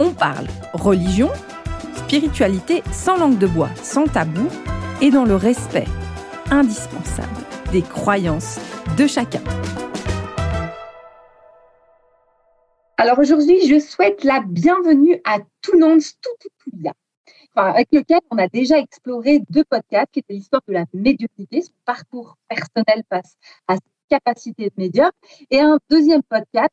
on parle religion, spiritualité sans langue de bois, sans tabou et dans le respect indispensable des croyances de chacun. Alors aujourd'hui, je souhaite la bienvenue à Tounans Tututuya, enfin, avec lequel on a déjà exploré deux podcasts qui étaient l'histoire de la médiumnité, son parcours personnel face à sa capacité de médium, et un deuxième podcast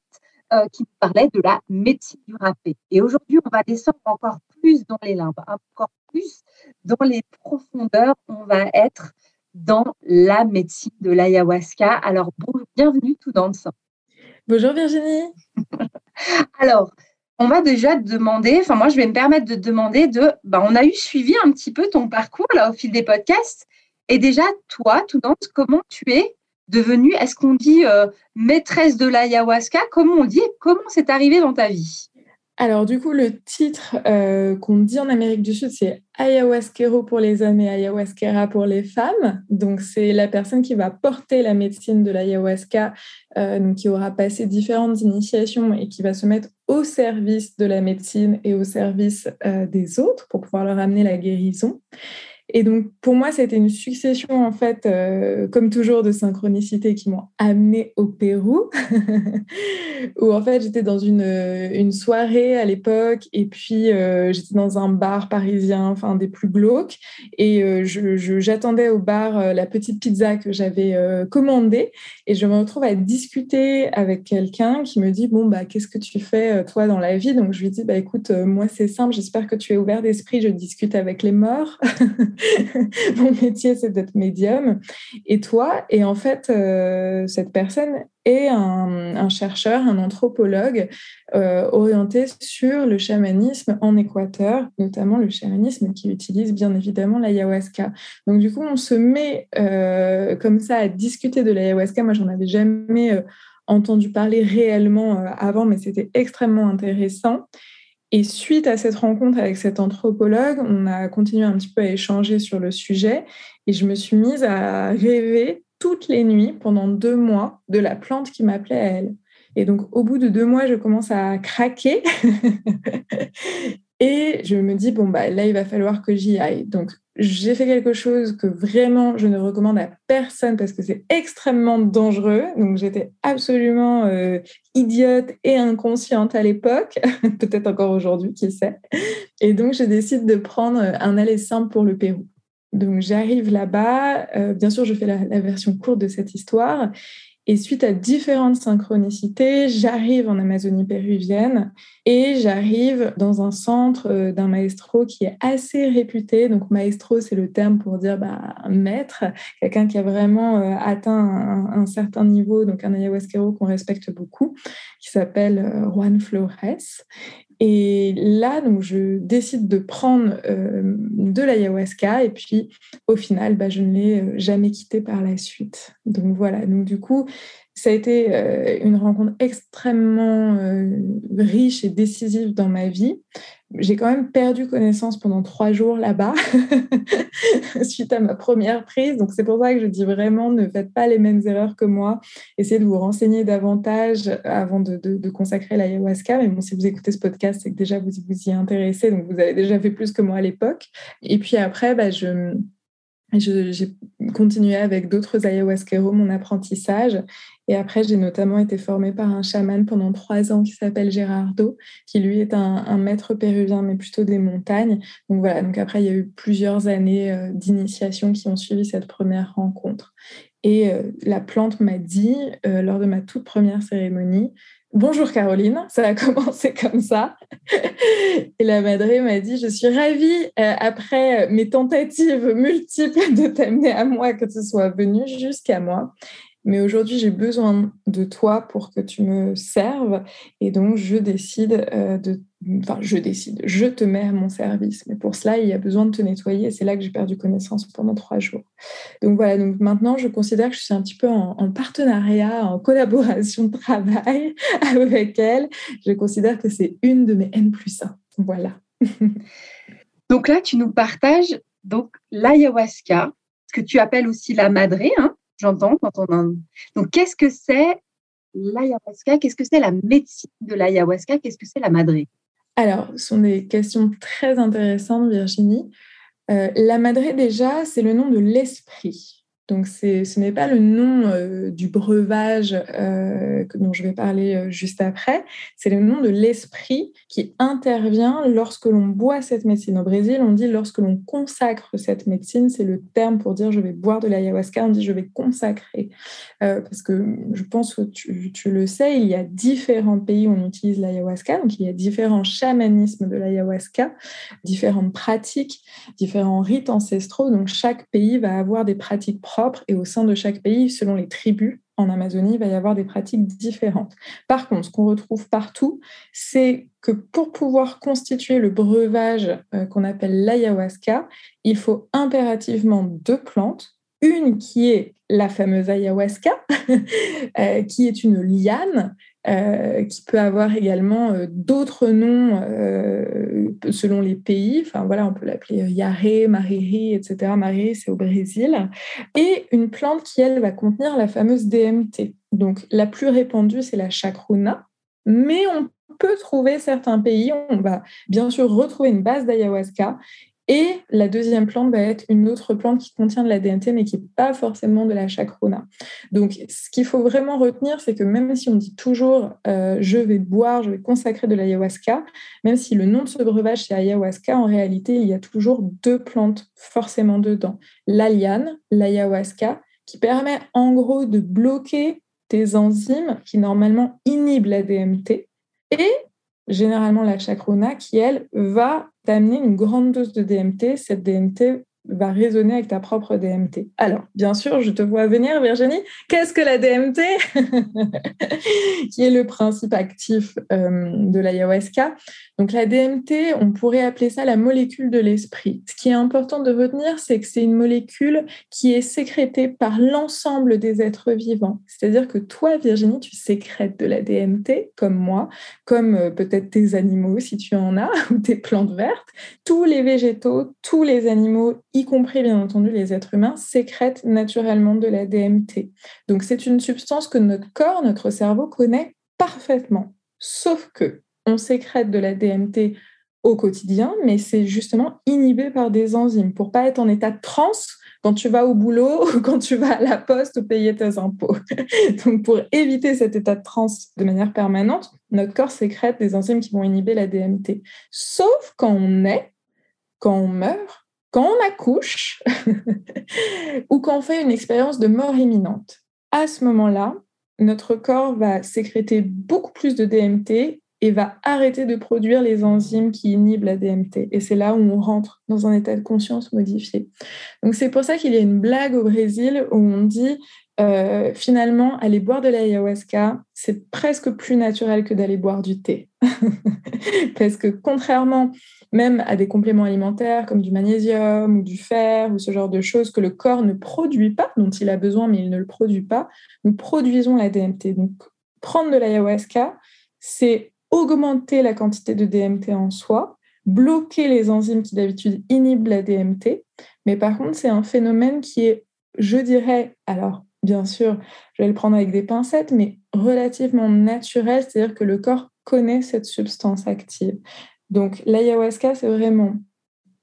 euh, qui parlait de la médecine du râpé. Et aujourd'hui, on va descendre encore plus dans les limbes, encore plus dans les profondeurs. On va être dans la médecine de l'ayahuasca. Alors, bienvenue tout dans le sang. Bonjour Virginie. Alors, on va déjà te demander, enfin moi je vais me permettre de demander de, bah, on a eu suivi un petit peu ton parcours là au fil des podcasts. Et déjà, toi, tout dans comment tu es devenue, est-ce qu'on dit euh, maîtresse de l'ayahuasca? Comment on dit Comment c'est arrivé dans ta vie? Alors du coup, le titre euh, qu'on dit en Amérique du Sud, c'est ayahuasquero pour les hommes et ayahuasquera pour les femmes. Donc c'est la personne qui va porter la médecine de l'ayahuasca, euh, qui aura passé différentes initiations et qui va se mettre au service de la médecine et au service des autres pour pouvoir leur amener la guérison. Et donc, pour moi, c'était une succession, en fait, euh, comme toujours, de synchronicités qui m'ont amené au Pérou, où, en fait, j'étais dans une, une soirée à l'époque, et puis euh, j'étais dans un bar parisien, enfin, des plus glauques, et euh, j'attendais au bar la petite pizza que j'avais commandée, et je me retrouve à discuter avec quelqu'un qui me dit, bon, bah, qu'est-ce que tu fais, toi, dans la vie? Donc, je lui dis, bah, écoute, moi, c'est simple, j'espère que tu es ouvert d'esprit, je discute avec les morts. mon métier, c'est d'être médium. Et toi, et en fait, euh, cette personne est un, chercheur, un anthropologue euh, orienté sur le chamanisme en Équateur, notamment le chamanisme qui utilise bien évidemment l'ayahuasca. Donc du coup, on se met euh, comme ça à discuter de l'ayahuasca. Moi, j'en avais jamais entendu parler réellement avant, mais c'était extrêmement intéressant. Et suite à cette rencontre avec cet anthropologue, on a continué un petit peu à échanger sur le sujet et je me suis mise à rêver toutes les nuits pendant deux mois de la plante qui m'appelait à elle. Et donc, au bout de deux mois, je commence à craquer et je me dis, bon, bah, là, il va falloir que j'y aille. Donc, j'ai fait quelque chose que vraiment je ne recommande à personne parce que c'est extrêmement dangereux. Donc j'étais absolument euh, idiote et inconsciente à l'époque, peut-être encore aujourd'hui, qui sait. Et donc je décide de prendre un aller simple pour le Pérou. Donc j'arrive là-bas, euh, bien sûr je fais la, version courte de cette histoire, et suite à différentes synchronicités, j'arrive en Amazonie péruvienne et j'arrive dans un centre euh, d'un maestro qui est assez réputé. Donc, maestro, c'est le terme pour dire bah, maître, quelqu'un qui a vraiment euh, atteint un, certain niveau, donc un ayahuasquero qu'on respecte beaucoup, qui s'appelle euh, Juan Flores. Et là, donc, je décide de prendre euh, de l'ayahuasca et puis au final, bah, je ne l'ai euh, jamais quitté par la suite. Donc voilà, donc du coup, ça a été euh, une rencontre extrêmement riche et décisive dans ma vie j'ai quand même perdu connaissance pendant trois jours là-bas suite à ma première prise. Donc c'est pour ça que je dis vraiment ne faites pas les mêmes erreurs que moi. Essayez de vous renseigner davantage avant de, de, consacrer l'ayahuasca. Mais bon, si vous écoutez ce podcast, c'est que déjà vous vous y intéressez, donc vous avez déjà fait plus que moi à l'époque. Et puis après, bah, je j'ai continué avec d'autres ayahuasqueros mon apprentissage. Et après, j'ai notamment été formée par un chaman pendant trois ans qui s'appelle Gérardo, qui lui est un, maître péruvien, mais plutôt des montagnes. Donc voilà, donc après, il y a eu plusieurs années euh, d'initiation qui ont suivi cette première rencontre. Et euh, la plante m'a dit, euh, lors de ma toute première cérémonie, Bonjour Caroline, ça a commencé comme ça. Et la madré m'a dit, je suis ravie, euh, après mes tentatives multiples de t'amener à moi, que tu sois venue jusqu'à moi. Mais aujourd'hui j'ai besoin de toi pour que tu me serves. Et donc je décide euh, de enfin je décide je te mets à mon service. Mais pour cela il y a besoin de te nettoyer. Et c'est là que j'ai perdu connaissance pendant trois jours. Donc voilà donc maintenant je considère que je suis un petit peu en, en partenariat en collaboration de travail avec elle. Je considère que c'est une de mes N plus 1 voilà. Donc là tu nous partages donc l'ayahuasca ce que tu appelles aussi la madré hein j'entends quand on Donc, qu'est-ce que c'est l'ayahuasca? Qu'est-ce que c'est la médecine de l'ayahuasca? Qu'est-ce que c'est la madré Alors, ce sont des questions très intéressantes, Virginie. Euh, la madré, déjà, c'est le nom de l'esprit. Donc, ce n'est pas le nom euh, du breuvage euh, dont je vais parler euh, juste après, c'est le nom de l'esprit qui intervient lorsque l'on boit cette médecine. Au Brésil, on dit lorsque l'on consacre cette médecine, c'est le terme pour dire je vais boire de l'ayahuasca, on dit je vais consacrer. parce que je pense que tu, tu, le sais, il y a différents pays où on utilise l'ayahuasca, donc il y a différents chamanismes de l'ayahuasca, différentes pratiques, différents rites ancestraux, donc chaque pays va avoir des pratiques propres et au sein de chaque pays, selon les tribus en Amazonie, il va y avoir des pratiques différentes. Par contre, ce qu'on retrouve partout, c'est que pour pouvoir constituer le breuvage euh, qu'on appelle l'ayahuasca, il faut impérativement deux plantes. Une qui est la fameuse ayahuasca, euh, qui est une liane euh, qui peut avoir également euh, d'autres noms selon les pays. Enfin voilà, on peut l'appeler Yaré, Mariri, etc. Mariri, c'est au Brésil. Et une plante qui, elle, va contenir la fameuse DMT. Donc la plus répandue, c'est la chacruna. Mais on peut trouver certains pays, on va bien sûr retrouver une base d'ayahuasca et la deuxième plante va être une autre plante qui contient de la DMT, mais qui n'est pas forcément de la chacrona. Donc, ce qu'il faut vraiment retenir, c'est que même si on dit toujours euh, je vais boire, je vais consacrer de l'ayahuasca, même si le nom de ce breuvage c'est ayahuasca, en réalité, il y a toujours deux plantes forcément dedans. La liane, l'ayahuasca, qui permet en gros de bloquer des enzymes qui normalement inhibent la DMT, et généralement la chacrona, qui elle va t'amener une grande dose de DMT. Cette DMT va résonner avec ta propre DMT. Alors, bien sûr, je te vois venir, Virginie. Qu'est-ce que la DMT Qui est le principe actif euh, de l'ayahuasca? Donc, la DMT, on pourrait appeler ça la molécule de l'esprit. Ce qui est important de retenir, c'est que c'est une molécule qui est sécrétée par l'ensemble des êtres vivants. C'est-à-dire que toi, Virginie, tu sécrètes de la DMT, comme moi, comme euh, peut-être tes animaux, si tu en as, ou tes plantes vertes. Tous les végétaux, tous les animaux, y compris bien entendu les êtres humains, sécrètent naturellement de la DMT. Donc c'est une substance que notre corps, notre cerveau connaît parfaitement. Sauf que on sécrète de la DMT au quotidien, mais c'est justement inhibé par des enzymes pour pas être en état de transe quand tu vas au boulot ou quand tu vas à la poste ou payer tes impôts. Donc pour éviter cet état de transe de manière permanente, notre corps sécrète des enzymes qui vont inhiber la DMT. Sauf quand on est, quand on meurt, quand on accouche ou quand fait une expérience de mort imminente, à ce moment-là, notre corps va sécréter beaucoup plus de DMT et va arrêter de produire les enzymes qui inhibent la DMT. Et c'est là où on rentre dans un état de conscience modifié. Donc c'est pour ça qu'il y a une blague au Brésil où on dit euh, finalement aller boire de l'ayahuasca, c'est presque plus naturel que d'aller boire du thé. Parce que contrairement même à des compléments alimentaires comme du magnésium ou du fer ou ce genre de choses que le corps ne produit pas, dont il a besoin mais il ne le produit pas, nous produisons la DMT. Donc prendre de l'ayahuasca, c'est augmenter la quantité de DMT en soi, bloquer les enzymes qui d'habitude inhibent la DMT, mais par contre c'est un phénomène qui est, je dirais, alors bien sûr, je vais le prendre avec des pincettes, mais relativement naturel, c'est-à-dire que le corps connaît cette substance active. Donc, l'ayahuasca, c'est vraiment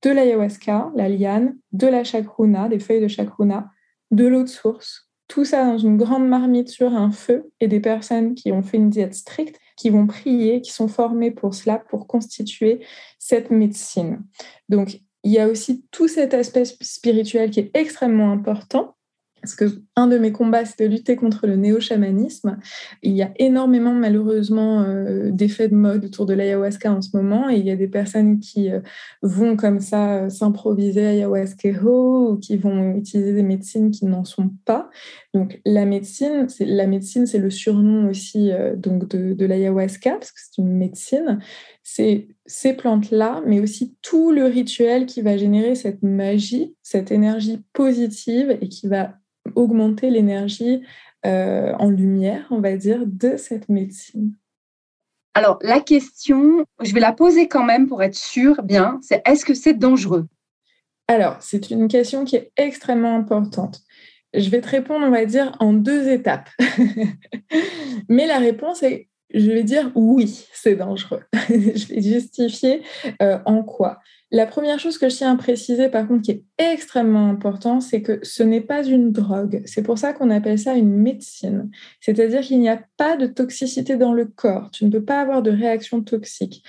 de l'ayahuasca, la liane, de la chacruna, des feuilles de chacruna, de l'eau de source, tout ça dans une grande marmite sur un feu et des personnes qui ont fait une diète stricte, qui vont prier, qui sont formées pour cela, pour constituer cette médecine. Donc, il y a aussi tout cet aspect spirituel qui est extrêmement important parce que un de mes combats, c'est de lutter contre le néo-chamanisme. Il y a énormément, malheureusement, euh, d'effets de mode autour de l'ayahuasca en ce moment. Et il y a des personnes qui euh, vont comme ça euh, s'improviser ayahuasquero ou qui vont utiliser des médecines qui n'en sont pas. Donc, la médecine, c'est, la médecine, c'est le surnom aussi donc de, de l'ayahuasca, parce que c'est une médecine. C'est ces plantes-là, mais aussi tout le rituel qui va générer cette magie, cette énergie positive et qui va augmenter l'énergie euh, en lumière, on va dire, de cette médecine Alors, la question, je vais la poser quand même pour être sûre bien, c'est est-ce que c'est dangereux? Alors, c'est une question qui est extrêmement importante. Je vais te répondre, on va dire, en deux étapes. Mais la réponse est, je vais dire oui, c'est dangereux. je vais justifier euh, en quoi. La première chose que je tiens à préciser, par contre, qui est extrêmement important, c'est que ce n'est pas une drogue. C'est pour ça qu'on appelle ça une médecine. C'est-à-dire qu'il n'y a pas de toxicité dans le corps. Tu ne peux pas avoir de réaction toxique.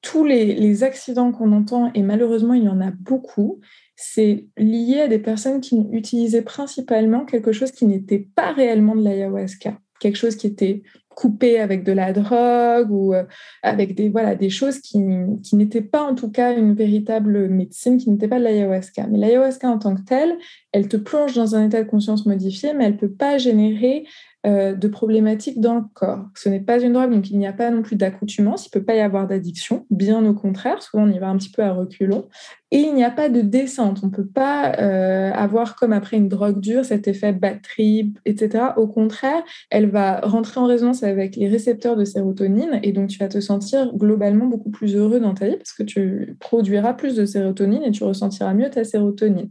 Tous les, accidents qu'on entend, et malheureusement, il y en a beaucoup, c'est lié à des personnes qui utilisaient principalement quelque chose qui n'était pas réellement de l'ayahuasca quelque chose qui était coupé avec de la drogue ou euh, avec des, voilà, des choses qui, qui n'étaient pas en tout cas une véritable médecine, qui n'était pas de l'ayahuasca. Mais l'ayahuasca en tant que telle, elle te plonge dans un état de conscience modifié, mais elle ne peut pas générer euh, de problématiques dans le corps. Ce n'est pas une drogue, donc il n'y a pas non plus d'accoutumance, il ne peut pas y avoir d'addiction, bien au contraire, souvent on y va un petit peu à reculons. Et il n'y a pas de descente, on ne peut pas euh, avoir comme après une drogue dure cet effet batterie, etc. Au contraire, elle va rentrer en résonance avec les récepteurs de sérotonine et donc tu vas te sentir globalement beaucoup plus heureux dans ta vie parce que tu produiras plus de sérotonine et tu ressentiras mieux ta sérotonine.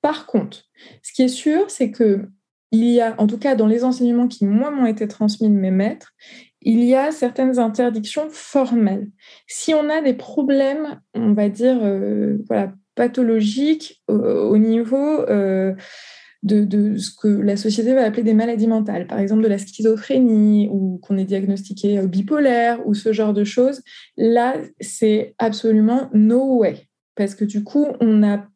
Par contre, ce qui est sûr, c'est que il y a, en tout cas dans les enseignements qui, moi, m'ont été transmis de mes maîtres, il y a certaines interdictions formelles. Si on a des problèmes, on va dire, euh, voilà, pathologiques au, niveau euh, de, ce que la société va appeler des maladies mentales, par exemple de la schizophrénie ou qu'on est diagnostiqué euh, bipolaire ou ce genre de choses, là, c'est absolument no way. Parce que du coup, on n'a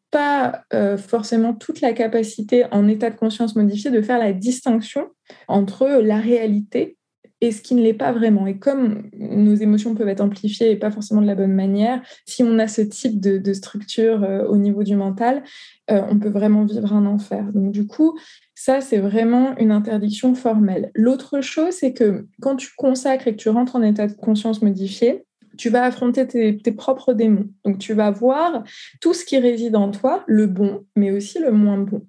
euh, forcément toute la capacité en état de conscience modifié de faire la distinction entre la réalité et ce qui ne l'est pas vraiment. Et comme nos émotions peuvent être amplifiées et pas forcément de la bonne manière, si on a ce type de, structure euh, au niveau du mental, euh, on peut vraiment vivre un enfer. Donc du coup, ça, c'est vraiment une interdiction formelle. L'autre chose, c'est que quand tu consacres et que tu rentres en état de conscience modifié, tu vas affronter tes, propres démons. Donc, tu vas voir tout ce qui réside en toi, le bon, mais aussi le moins bon.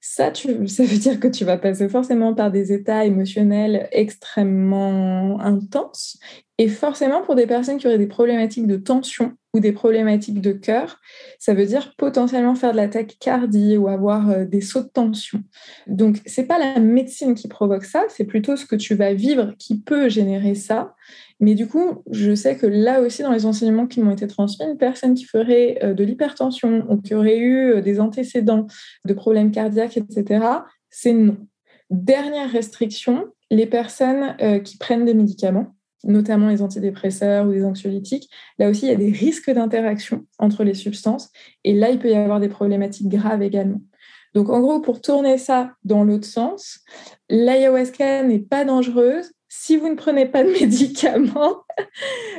Ça, ça veut dire que tu vas passer forcément par des états émotionnels extrêmement intenses. Et forcément, pour des personnes qui auraient des problématiques de tension ou des problématiques de cœur, ça veut dire potentiellement faire de l'attaque cardiaque ou avoir euh, des sauts de tension. Donc, c'est pas la médecine qui provoque ça, c'est plutôt ce que tu vas vivre qui peut générer ça. Mais du coup, je sais que là aussi, dans les enseignements qui m'ont été transmis, une personne qui ferait euh, de l'hypertension ou qui aurait eu euh, des antécédents de problèmes cardiaques, etc., c'est non. Dernière restriction, les personnes euh, qui prennent des médicaments, notamment les antidépresseurs ou les anxiolytiques, là aussi, il y a des risques d'interaction entre les substances. Et là, il peut y avoir des problématiques graves également. Donc, en gros, pour tourner ça dans l'autre sens, l'ayahuasca n'est pas dangereuse, si vous ne prenez pas de médicaments,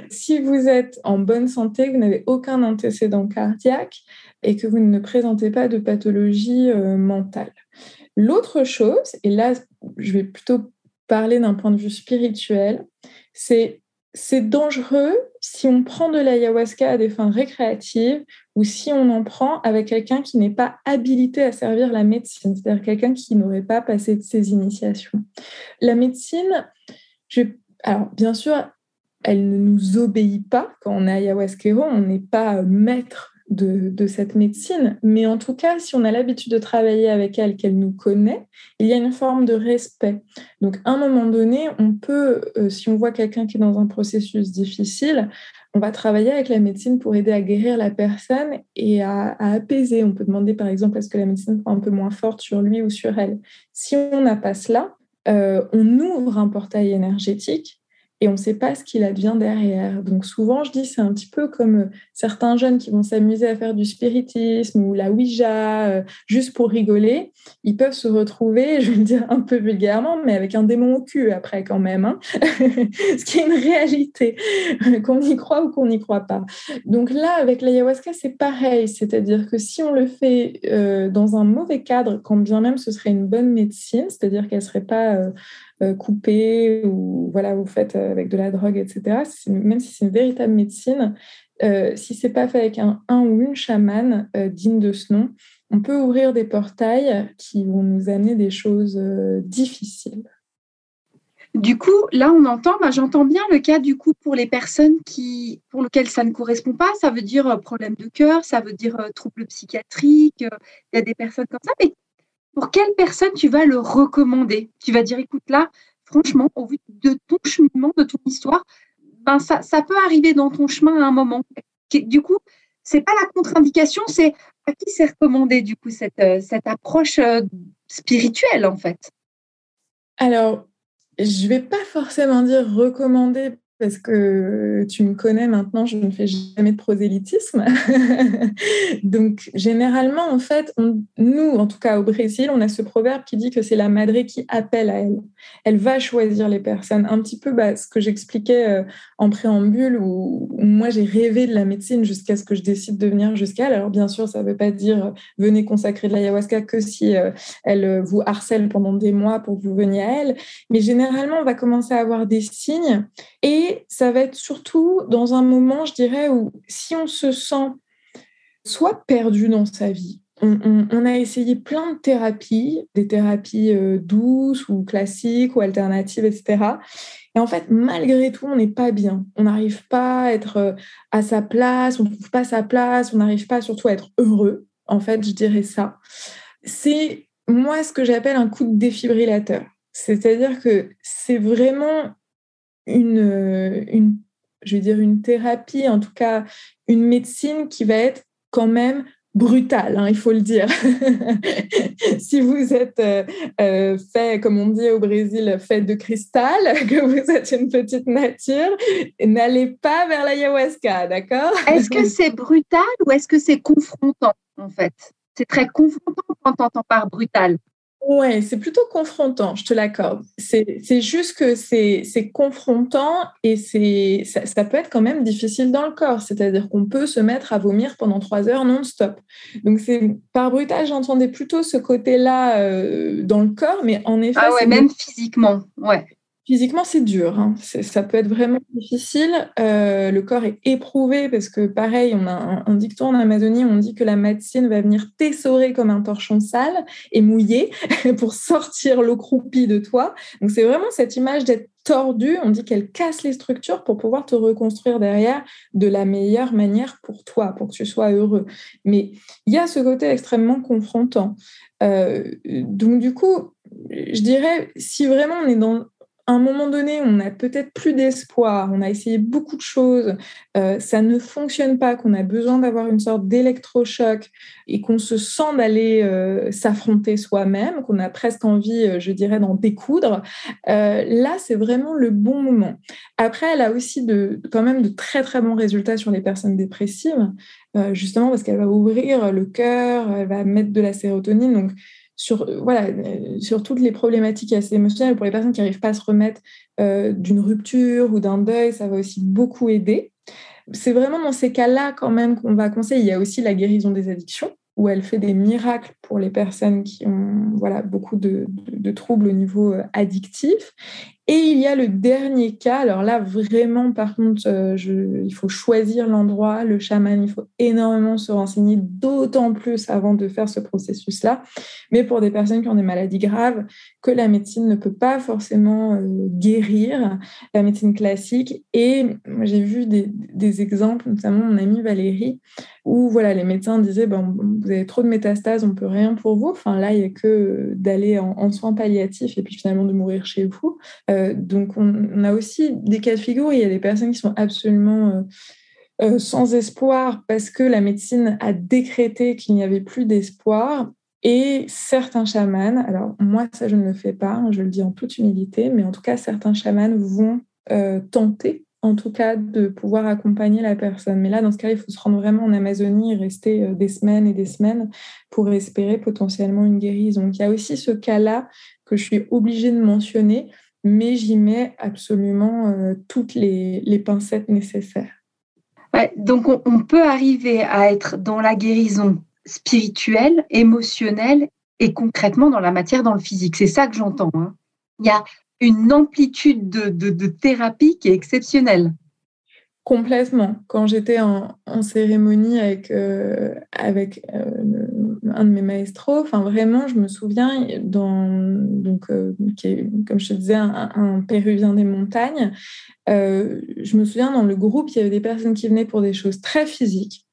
si vous êtes en bonne santé, vous n'avez aucun antécédent cardiaque et que vous ne présentez pas de pathologie euh, mentale. L'autre chose, et là je vais plutôt parler d'un point de vue spirituel, c'est c'est dangereux si on prend de l'ayahuasca à des fins récréatives ou si on en prend avec quelqu'un qui n'est pas habilité à servir la médecine, c'est-à-dire quelqu'un qui n'aurait pas passé de ses initiations. La médecine, alors bien sûr, elle ne nous obéit pas quand on est ayahuasquero, on n'est pas maître de, cette médecine, mais en tout cas, si on a l'habitude de travailler avec elle, qu'elle nous connaît, il y a une forme de respect. Donc, à un moment donné, on peut, euh, si on voit quelqu'un qui est dans un processus difficile, on va travailler avec la médecine pour aider à guérir la personne et à, apaiser. On peut demander, par exemple, est-ce que la médecine soit un peu moins forte sur lui ou sur elle. Si on n'a pas cela, euh, on ouvre un portail énergétique et on ne sait pas ce qu'il advient derrière. Donc souvent, je dis, c'est un petit peu comme euh, certains jeunes qui vont s'amuser à faire du spiritisme ou la Ouija euh, juste pour rigoler. Ils peuvent se retrouver, je vais le dire un peu vulgairement, mais avec un démon au cul après quand même. Hein. ce qui est une réalité, qu'on y croit ou qu'on n'y croit pas. Donc là, avec l'ayahuasca, c'est pareil. C'est-à-dire que si on le fait euh, dans un mauvais cadre, quand bien même ce serait une bonne médecine, c'est-à-dire qu'elle ne serait pas euh, coupé ou voilà, vous faites avec de la drogue, etc. Même si c'est une véritable médecine, euh, si c'est pas fait avec un, ou une chamane digne de ce nom, on peut ouvrir des portails qui vont nous amener des choses difficiles. Du coup, là, on entend, bah, j'entends bien le cas du coup pour les personnes qui, pour lesquelles ça ne correspond pas. Ça veut dire problème de cœur, ça veut dire trouble psychiatrique. Il y a des personnes comme ça. Mais pour quelle personne tu vas le recommander? Tu vas dire, écoute, là, franchement, au vu de ton cheminement, de ton histoire, ben ça, peut arriver dans ton chemin à un moment. Du coup, c'est pas la contre-indication, c'est à qui c'est recommandé, du coup, cette, euh, approche euh, spirituelle, en fait? Alors, je vais pas forcément dire recommander parce que tu me connais maintenant, je ne fais jamais de prosélytisme. Donc, généralement, en fait, nous, en tout cas au Brésil, on a ce proverbe qui dit que c'est la madre qui appelle à elle. Elle va choisir les personnes. Un petit peu bah, ce que j'expliquais euh, en préambule, où, moi j'ai rêvé de la médecine jusqu'à ce que je décide de venir jusqu'à elle. Alors, bien sûr, ça ne veut pas dire euh, venez consacrer de l'ayahuasca que si euh, elle vous harcèle pendant des mois pour que vous veniez à elle. Mais généralement, on va commencer à avoir des signes et ça va être surtout dans un moment, je dirais, où si on se sent soit perdu dans sa vie, on, a essayé plein de thérapies, des thérapies euh, douces ou classiques ou alternatives, etc. Et en fait, malgré tout, on n'est pas bien. On n'arrive pas à être euh, à sa place, on ne trouve pas sa place, on n'arrive pas surtout à être heureux. En fait, je dirais ça. C'est moi ce que j'appelle un coup de défibrillateur. C'est-à-dire que c'est vraiment une, une, je veux dire, une thérapie, en tout cas une médecine qui va être quand même brutale, hein, il faut le dire. si vous êtes euh, euh, fait, comme on dit au Brésil, fait de cristal, que vous êtes une petite nature, n'allez pas vers l'ayahuasca, d'accord? Est-ce que c'est brutal ou est-ce que c'est confrontant, en fait? C'est très confrontant quand on entend par brutal. Ouais, c'est plutôt confrontant, je te l'accorde. C'est juste que c'est confrontant et c'est ça, ça, peut être quand même difficile dans le corps. C'est-à-dire qu'on peut se mettre à vomir pendant trois heures non-stop. Donc, c'est par brutal, j'entendais plutôt ce côté-là euh, dans le corps, mais en effet. Ah ouais, même physiquement, ouais. Physiquement, c'est dur. Hein. Ça peut être vraiment difficile. Euh, le corps est éprouvé parce que, pareil, on a un, dicton en Amazonie, on dit que la médecine va venir t'essorer comme un torchon sale et mouillé pour sortir l'eau croupie de toi. Donc, c'est vraiment cette image d'être tordu. On dit qu'elle casse les structures pour pouvoir te reconstruire derrière de la meilleure manière pour toi, pour que tu sois heureux. Mais il y a ce côté extrêmement confrontant. Euh, donc, du coup, je dirais, si vraiment on est dans un moment donné, on n'a peut-être plus d'espoir, on a essayé beaucoup de choses, euh, ça ne fonctionne pas, qu'on a besoin d'avoir une sorte d'électrochoc et qu'on se sent d'aller euh, s'affronter soi-même, qu'on a presque envie, euh, je dirais, d'en découdre, là, c'est vraiment le bon moment. Après, elle a aussi de, quand même de très, très bons résultats sur les personnes dépressives, justement parce qu'elle va ouvrir le cœur, elle va mettre de la sérotonine. Donc, sur, euh, euh, sur toutes les problématiques assez émotionnelles, pour les personnes qui n'arrivent pas à se remettre euh, d'une rupture ou d'un deuil, ça va aussi beaucoup aider. C'est vraiment dans ces cas-là quand même qu'on va conseiller. Il y a aussi la guérison des addictions où elle fait des miracles pour les personnes qui ont voilà, beaucoup de, troubles au niveau addictif. Et il y a le dernier cas, alors là vraiment par contre, euh, il faut choisir l'endroit, le chaman, il faut énormément se renseigner, d'autant plus avant de faire ce processus-là. Mais pour des personnes qui ont des maladies graves, que la médecine ne peut pas forcément euh, guérir, la médecine classique. Et j'ai vu des, exemples, notamment mon amie Valérie, où voilà, les médecins disaient, vous avez trop de métastases, on ne peut rien pour vous. Enfin, là, il n'y a que d'aller en, soins palliatifs et puis finalement de mourir chez vous. Euh, donc, on, a aussi des cas de figure. Il y a des personnes qui sont absolument euh, euh, sans espoir parce que la médecine a décrété qu'il n'y avait plus d'espoir. Et certains chamans, alors moi ça je ne le fais pas, hein, je le dis en toute humilité, mais en tout cas certains chamans vont tenter en tout cas de pouvoir accompagner la personne. Mais là, dans ce cas, il faut se rendre vraiment en Amazonie et rester des semaines et des semaines pour espérer potentiellement une guérison. Donc il y a aussi ce cas-là que je suis obligée de mentionner, mais j'y mets absolument toutes les pincettes nécessaires donc on, peut arriver à être dans la guérison spirituelle, émotionnelle et concrètement dans la matière, dans le physique. C'est ça que j'entends. Hein. Il y a une amplitude de, thérapie qui est exceptionnelle. Complètement. Quand j'étais en, cérémonie avec, euh, avec euh, un de mes maestros, enfin vraiment, je me souviens, dans, donc, euh, qui est, comme je te disais, un, péruvien des montagnes, je me souviens dans le groupe, il y avait des personnes qui venaient pour des choses très physiques,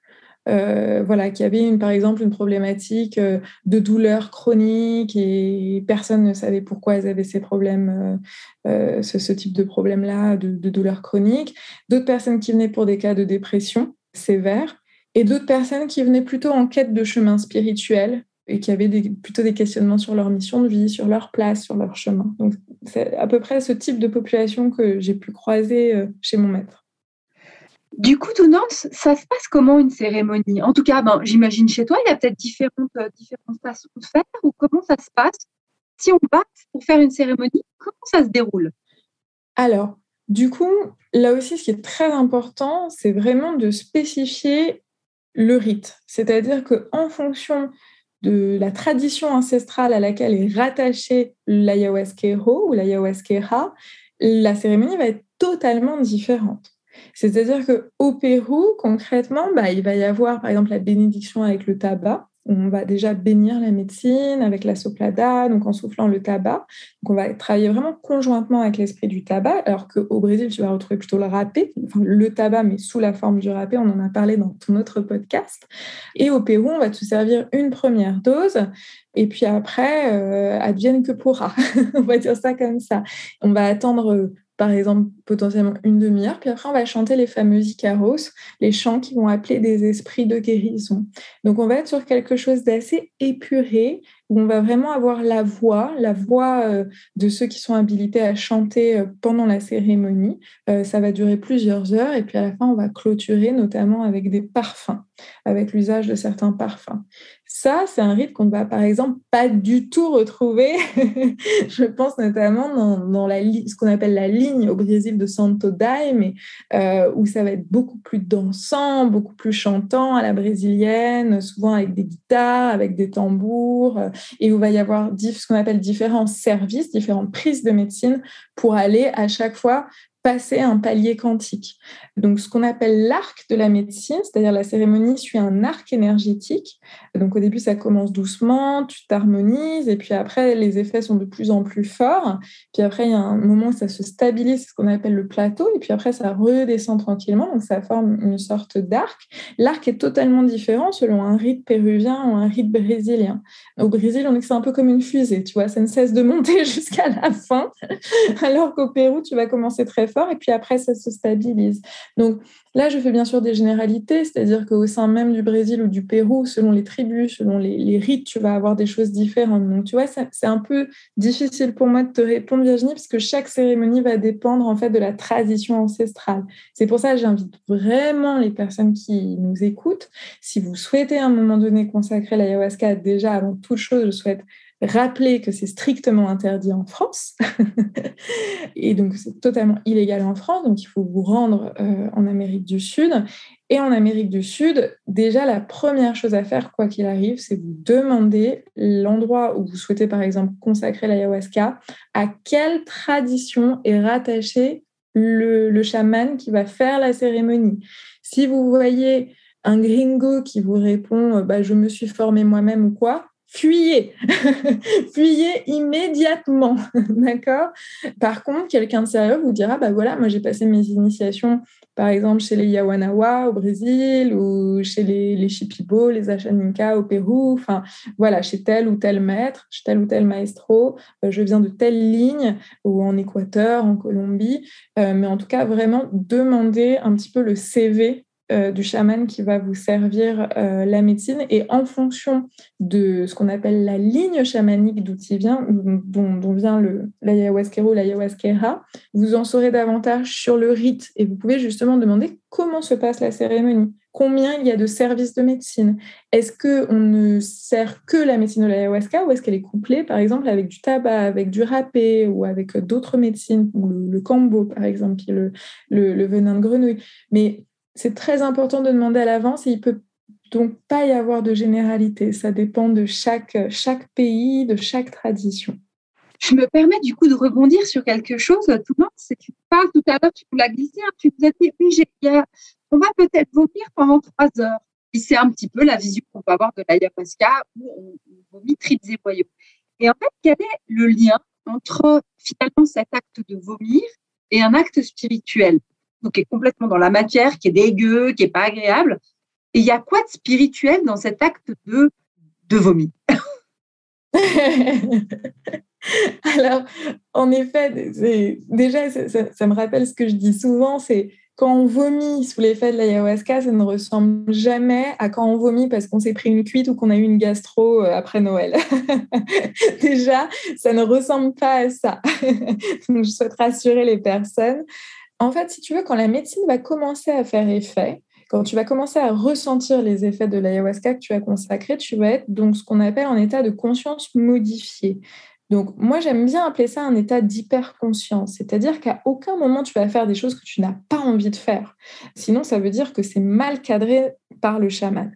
euh, voilà, qui avait une, par exemple une problématique euh, de douleur chronique et personne ne savait pourquoi elles avaient ces problèmes, euh, ce, type de problème-là, de, de douleur chronique. D'autres personnes qui venaient pour des cas de dépression sévère et d'autres personnes qui venaient plutôt en quête de chemin spirituel et qui avaient plutôt des questionnements sur leur mission de vie, sur leur place, sur leur chemin. Donc, c'est à peu près ce type de population que j'ai pu croiser chez mon maître. Du coup, Tounance, ça se passe comment une cérémonie? En tout cas, ben, j'imagine chez toi, il y a peut-être différentes, euh, différentes façons de faire ou comment ça se passe? Si on va pour faire une cérémonie, comment ça se déroule? Alors, du coup, là aussi, ce qui est très important, c'est vraiment de spécifier le rite. C'est-à-dire qu'en fonction de la tradition ancestrale à laquelle est rattaché l'ayahuasquero ou l'ayahuasquera, la cérémonie va être totalement différente. C'est-à-dire qu'au Pérou, concrètement, bah, il va y avoir par exemple la bénédiction avec le tabac. On va déjà bénir la médecine avec la soplada, donc en soufflant le tabac. Donc on va travailler vraiment conjointement avec l'esprit du tabac, alors qu'au Brésil, tu vas retrouver plutôt le râpé, enfin le tabac, mais sous la forme du râpé. On en a parlé dans ton autre podcast. Et au Pérou, on va te servir une première dose. Et puis après, euh, advienne que pourra. on va dire ça comme ça. On va attendre par exemple potentiellement une demi-heure, puis après on va chanter les fameux Icaros, les chants qui vont appeler des esprits de guérison. Donc on va être sur quelque chose d'assez épuré, où on va vraiment avoir la voix, la voix euh, de ceux qui sont habilités à chanter euh, pendant la cérémonie. Euh, ça va durer plusieurs heures, et puis à la fin on va clôturer notamment avec des parfums, avec l'usage de certains parfums. Ça, c'est un rite qu'on ne va par exemple pas du tout retrouver, je pense notamment dans, la, ce qu'on appelle la ligne au Brésil de Santo Daime, euh, où ça va être beaucoup plus dansant, beaucoup plus chantant à la brésilienne, souvent avec des guitares, avec des tambours, euh, et où il va y avoir ce qu'on appelle différents services, différentes prises de médecine pour aller à chaque fois passer un palier quantique. Donc, ce qu'on appelle l'arc de la médecine, c'est-à-dire la cérémonie suit un arc énergétique. Donc, au début, ça commence doucement, tu t'harmonises, et puis après, les effets sont de plus en plus forts. Puis après, il y a un moment où ça se stabilise, c'est ce qu'on appelle le plateau, et puis après, ça redescend tranquillement, donc ça forme une sorte d'arc. L'arc est totalement différent selon un rite péruvien ou un rite brésilien. Au Brésil, on dit que c'est un peu comme une fusée, tu vois, ça ne cesse de monter jusqu'à la fin, alors qu'au Pérou, tu vas commencer très fort, et puis après, ça se stabilise. Donc là, je fais bien sûr des généralités, c'est-à-dire qu'au sein même du Brésil ou du Pérou, selon les tribus, selon les, rites, tu vas avoir des choses différentes. Donc tu vois, c'est un peu difficile pour moi de te répondre, Virginie, parce que chaque cérémonie va dépendre en fait de la tradition ancestrale. C'est pour ça que j'invite vraiment les personnes qui nous écoutent, si vous souhaitez à un moment donné consacrer l'ayahuasca, déjà avant toute chose, je souhaite rappeler que c'est strictement interdit en France. et donc, c'est totalement illégal en France. Donc, il faut vous rendre euh, en Amérique du Sud. Et en Amérique du Sud, déjà, la première chose à faire, quoi qu'il arrive, c'est vous demander l'endroit où vous souhaitez, par exemple, consacrer l'ayahuasca, à quelle tradition est rattaché le, le chaman qui va faire la cérémonie. Si vous voyez un gringo qui vous répond bah, je me suis formé moi-même ou quoi, fuyez, fuyez immédiatement, d'accord? Par contre, quelqu'un de sérieux vous dira, bah voilà, moi j'ai passé mes initiations, par exemple chez les Yawanawa au Brésil ou chez les, les les Achaninka au Pérou, enfin voilà, chez tel ou tel maître, chez tel ou tel maestro, euh, je viens de telle ligne ou en Équateur, en Colombie, euh, mais en tout cas vraiment demander un petit peu le CV euh, du chaman qui va vous servir euh, la médecine. Et en fonction de ce qu'on appelle la ligne chamanique d'où vient, dont, dont vient l'ayahuasquero, l'ayahuasquera, vous en saurez davantage sur le rite. Et vous pouvez justement demander comment se passe la cérémonie. Combien il y a de services de médecine? Est-ce qu'on ne sert que la médecine de l'ayahuasca ou est-ce qu'elle est couplée, par exemple, avec du tabac, avec du râpé ou avec d'autres médecines, ou le, cambo, par exemple, qui est le, le, venin de grenouille? Mais c'est très important de demander à l'avance et il peut donc pas y avoir de généralité. Ça dépend de chaque, chaque pays, de chaque tradition. Je me permets du coup de rebondir sur quelque chose, tout le monde, tu parles tout à l'heure, tu l'as glissé, hein, tu nous as dit, oui, on va peut-être vomir pendant trois heures. Et c'est un petit peu la vision qu'on peut avoir de l'ayahuasca où on, vomit tripes et boyaux. Et en fait, quel est le lien entre finalement cet acte de vomir et un acte spirituel? Donc, qui est complètement dans la matière, qui est dégueu, qui est pas agréable. Et il y a quoi de spirituel dans cet acte de, de vomi? Alors, en effet, déjà, ça, me rappelle ce que je dis souvent, c'est quand on vomit sous l'effet de l'ayahuasca, ça ne ressemble jamais à quand on vomit parce qu'on s'est pris une cuite ou qu'on a eu une gastro euh, après Noël. déjà, ça ne ressemble pas à ça. Donc, je souhaite rassurer les personnes. En fait, si tu veux, quand la médecine va commencer à faire effet, quand tu vas commencer à ressentir les effets de l'ayahuasca que tu as consacré, tu vas être donc ce qu'on appelle en état de conscience modifié. Donc, moi, j'aime bien appeler ça un état d'hyperconscience, c'est-à-dire qu'à aucun moment tu vas faire des choses que tu n'as pas envie de faire. Sinon, ça veut dire que c'est mal cadré par le chaman.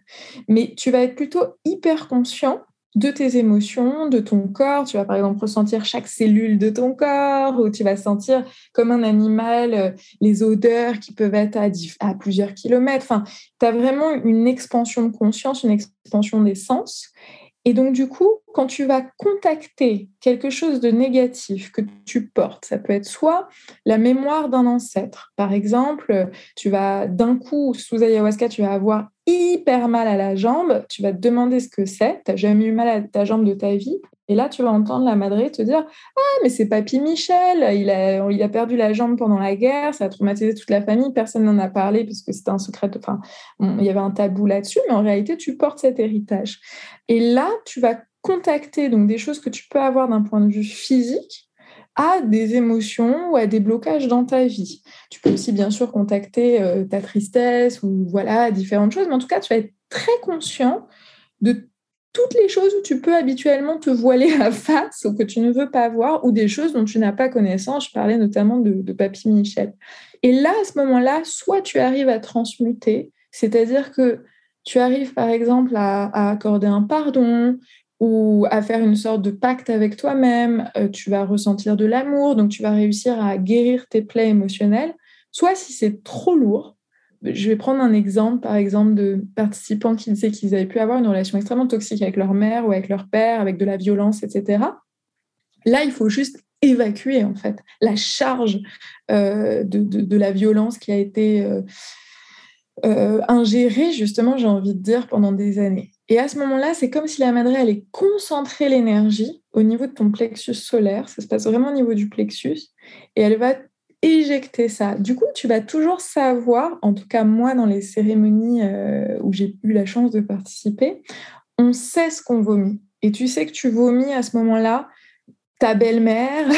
Mais tu vas être plutôt hyper conscient de tes émotions, de ton corps. Tu vas par exemple ressentir chaque cellule de ton corps ou tu vas sentir comme un animal euh, les odeurs qui peuvent être à, plusieurs kilomètres. Enfin, tu as vraiment une expansion de conscience, une expansion des sens. Et donc, du coup, quand tu vas contacter quelque chose de négatif que tu portes, ça peut être soit la mémoire d'un ancêtre. Par exemple, tu vas d'un coup, sous ayahuasca, tu vas avoir hyper mal à la jambe, tu vas te demander ce que c'est, tu n'as jamais eu mal à ta jambe de ta vie, et là, tu vas entendre la madré te dire Ah, mais c'est Papy Michel, il a, il a perdu la jambe pendant la guerre, ça a traumatisé toute la famille, personne n'en a parlé parce que c'était un secret. Enfin, il y avait un tabou là-dessus, mais en réalité, tu portes cet héritage. Et là, tu vas contacter donc des choses que tu peux avoir d'un point de vue physique à des émotions ou à des blocages dans ta vie. Tu peux aussi bien sûr contacter euh, ta tristesse ou voilà différentes choses, mais en tout cas, tu vas être très conscient de toutes les choses où tu peux habituellement te voiler à face ou que tu ne veux pas voir ou des choses dont tu n'as pas connaissance. Je parlais notamment de, de Papy Michel. Et là, à ce moment-là, soit tu arrives à transmuter, c'est-à-dire que tu arrives par exemple à, accorder un pardon ou à faire une sorte de pacte avec toi-même, euh, tu vas ressentir de l'amour, donc tu vas réussir à guérir tes plaies émotionnelles. Soit si c'est trop lourd, je vais prendre un exemple, par exemple, de participants qui disaient qu'ils avaient pu avoir une relation extrêmement toxique avec leur mère ou avec leur père, avec de la violence, etc. Là, il faut juste évacuer, en fait, la charge euh, de, la violence qui a été euh, ingérée, justement, j'ai envie de dire, pendant des années. Et à ce moment-là, c'est comme si la madré allait concentrer l'énergie au niveau de ton plexus solaire. Ça se passe vraiment au niveau du plexus. Et elle va éjecter ça. Du coup, tu vas toujours savoir, en tout cas moi dans les cérémonies euh, où j'ai eu la chance de participer, on sait ce qu'on vomit. Et tu sais que tu vomis à ce moment-là ta belle-mère,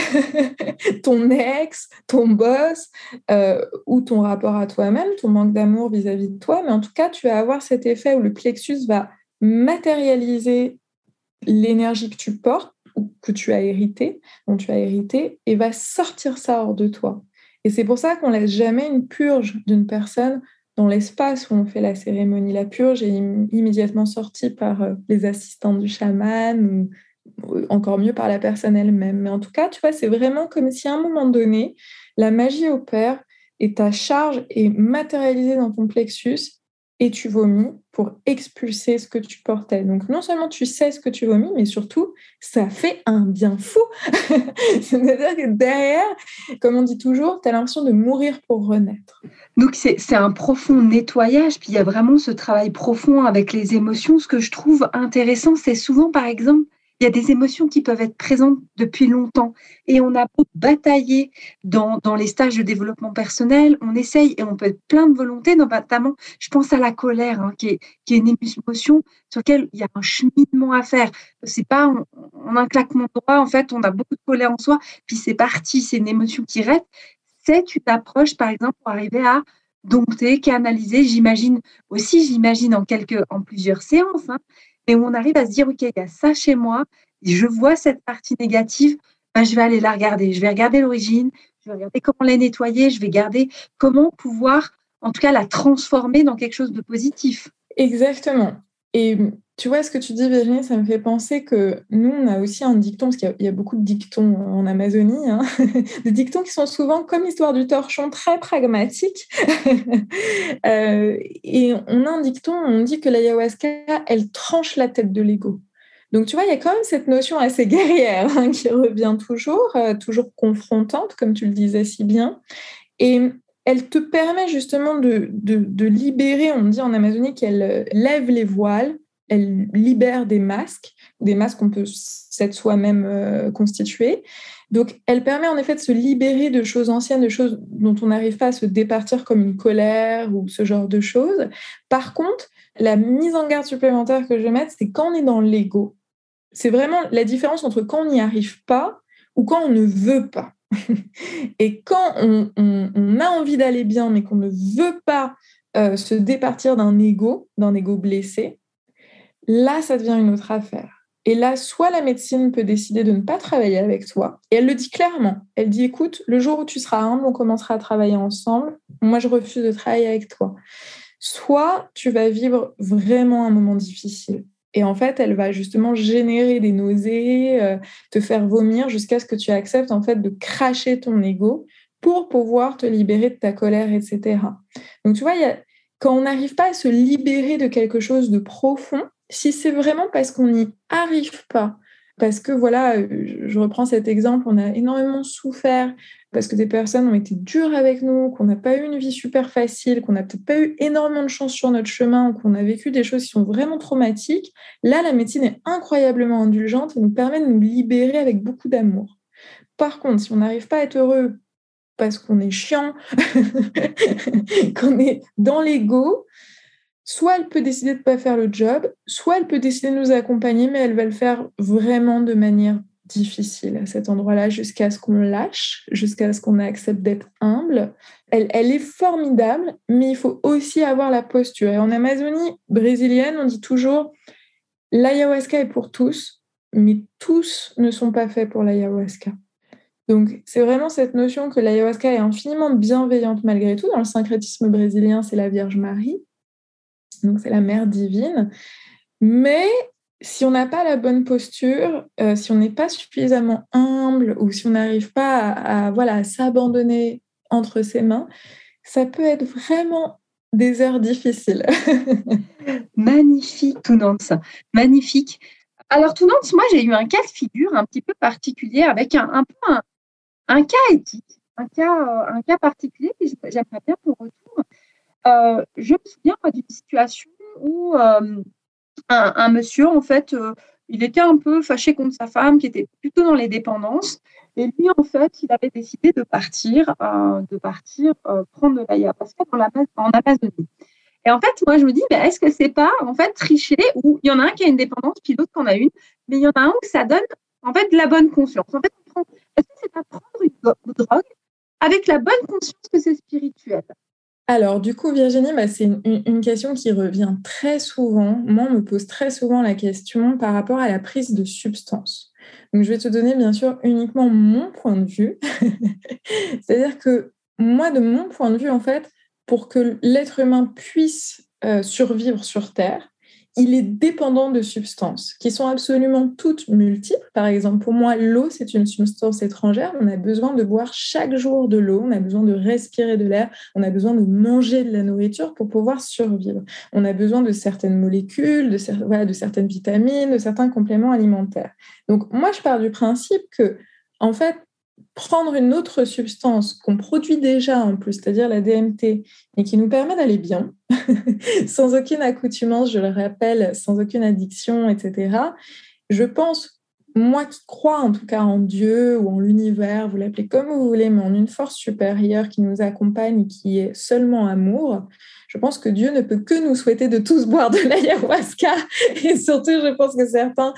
ton ex, ton boss, euh, ou ton rapport à toi-même, ton manque d'amour vis-à-vis de toi. Mais en tout cas, tu vas avoir cet effet où le plexus va matérialiser l'énergie que tu portes ou que tu as hérité, dont tu as hérité, et va sortir ça hors de toi. Et c'est pour ça qu'on laisse jamais une purge d'une personne dans l'espace où on fait la cérémonie. La purge est immédiatement sortie par euh, les assistants du chaman ou encore mieux par la personne elle-même. Mais en tout cas, tu vois, c'est vraiment comme si à un moment donné, la magie opère et ta charge est matérialisée dans ton plexus et tu vomis pour expulser ce que tu portais. Donc non seulement tu sais ce que tu vomis, mais surtout, ça fait un bien fou. C'est-à-dire que derrière, comme on dit toujours, tu as l'impression de mourir pour renaître. Donc c'est un profond nettoyage, puis il y a vraiment ce travail profond avec les émotions. Ce que je trouve intéressant, c'est souvent, par exemple, il y a des émotions qui peuvent être présentes depuis longtemps. Et on a beau batailler dans, dans les stages de développement personnel, on essaye et on peut être plein de volonté, notamment, je pense à la colère, hein, qui, est, qui est une émotion sur laquelle il y a un cheminement à faire. C'est pas en, un claquement de doigts, en fait, on a beaucoup de colère en soi, puis c'est parti, c'est une émotion qui reste. C'est une approche, par exemple, pour arriver à dompter, canaliser, j'imagine aussi, j'imagine en en plusieurs séances, hein, mais où on arrive à se dire, OK, il y a ça chez moi, je vois cette partie négative, ben, je vais aller la regarder, je vais regarder l'origine, je vais regarder comment la nettoyer, je vais garder comment pouvoir, en tout cas, la transformer dans quelque chose de positif. Exactement. Et tu vois, ce que tu dis, Virginie, ça me fait penser que nous, on a aussi un dicton, parce qu'il y, a beaucoup de dictons en Amazonie, hein, des dictons qui sont souvent, comme l'histoire du torchon, très pragmatiques. Euh, et on a un dicton, on dit que l'ayahuasca, elle tranche la tête de l'ego. Donc, tu vois, il y a quand même cette notion assez guerrière hein, qui revient toujours, euh, toujours confrontante, comme tu le disais si bien. Et elle te permet justement de, de, libérer, on dit en Amazonie qu'elle lève les voiles, elle libère des masques, des masques qu'on peut s'être soi-même euh, constituer. Donc, elle permet en effet de se libérer de choses anciennes, de choses dont on n'arrive pas à se départir comme une colère ou ce genre de choses. Par contre, la mise en garde supplémentaire que je vais mettre, c'est quand on est dans l'ego. C'est vraiment la différence entre quand on n'y arrive pas ou quand on ne veut pas. et quand on, a envie d'aller bien, mais qu'on ne veut pas euh, se départir d'un ego, d'un ego blessé, là, ça devient une autre affaire. Et là, soit la médecine peut décider de ne pas travailler avec toi, et elle le dit clairement. Elle dit, écoute, le jour où tu seras humble, on commencera à travailler ensemble. Moi, je refuse de travailler avec toi. Soit tu vas vivre vraiment un moment difficile. Et en fait, elle va justement générer des nausées, euh, te faire vomir jusqu'à ce que tu acceptes en fait de cracher ton ego pour pouvoir te libérer de ta colère, etc. Donc tu vois, quand on n'arrive pas à se libérer de quelque chose de profond, si c'est vraiment parce qu'on n'y arrive pas, parce que voilà, euh, je reprends cet exemple, on a énormément souffert parce que des personnes ont été dures avec nous, qu'on n'a pas eu une vie super facile, qu'on n'a peut-être pas eu énormément de chance sur notre chemin, qu'on a vécu des choses qui sont vraiment traumatiques. Là, la médecine est incroyablement indulgente et nous permet de nous libérer avec beaucoup d'amour. Par contre, si on n'arrive pas à être heureux parce qu'on est chiant, qu'on est dans l'ego, soit elle peut décider de ne pas faire le job, soit elle peut décider de nous accompagner, mais elle va le faire vraiment de manière difficile à cet endroit-là jusqu'à ce qu'on lâche, jusqu'à ce qu'on accepte d'être humble. Elle, est formidable, mais il faut aussi avoir la posture. Et en Amazonie brésilienne, on dit toujours l'ayahuasca est pour tous, mais tous ne sont pas faits pour l'ayahuasca. Donc, c'est vraiment cette notion que l'ayahuasca est infiniment bienveillante malgré tout. Dans le syncrétisme brésilien, c'est la Vierge Marie donc c'est la mère divine. Mais si on n'a pas la bonne posture, euh, si on n'est pas suffisamment humble ou si on n'arrive pas à, voilà, s'abandonner entre ses mains, ça peut être vraiment des heures difficiles. Magnifique, Tounance. Magnifique. Alors, Tounance, moi, j'ai eu un cas de figure un petit peu particulier avec un, un peu un, cas éthique, un cas, un cas particulier que j'aimerais bien pour retour. Euh, je me souviens d'une situation où euh, un, monsieur, en fait, euh, il était un peu fâché contre sa femme qui était plutôt dans les dépendances. Et lui, en fait, il avait décidé de partir, de partir prendre de l'ayahuasca en Amazonie. Et en fait, moi, je me dis, est-ce que c'est pas en fait tricher où il y en a un qui a une dépendance, puis l'autre qui en a une, mais il y en a un où ça donne en fait de la bonne conscience. En fait, est-ce que c'est pas prendre une drogue avec la bonne conscience que c'est spirituel? Alors, du coup, Virginie, bah, c'est une, question qui revient très souvent. Moi, on me pose très souvent la question par rapport à la prise de substance. Donc, je vais te donner, bien sûr, uniquement mon point de vue. C'est-à-dire que moi, de mon point de vue, en fait, pour que l'être humain puisse euh, survivre sur Terre, il est dépendant de substances qui sont absolument toutes multiples. Par exemple, pour moi, l'eau, c'est une substance étrangère. On a besoin de boire chaque jour de l'eau, on a besoin de respirer de l'air, on a besoin de manger de la nourriture pour pouvoir survivre. On a besoin de certaines molécules, de, de certaines vitamines, de certains compléments alimentaires. Donc, moi, je pars du principe que, en fait, prendre une autre substance qu'on produit déjà en plus, c'est-à-dire la DMT, et qui nous permet d'aller bien, sans aucune accoutumance, je le rappelle, sans aucune addiction, etc., je pense moi qui crois en tout cas en Dieu ou en l'univers, vous l'appelez comme vous voulez, mais en une force supérieure qui nous accompagne et qui est seulement amour, je pense que Dieu ne peut que nous souhaiter de tous boire de l'ayahuasca. Et surtout, je pense que certains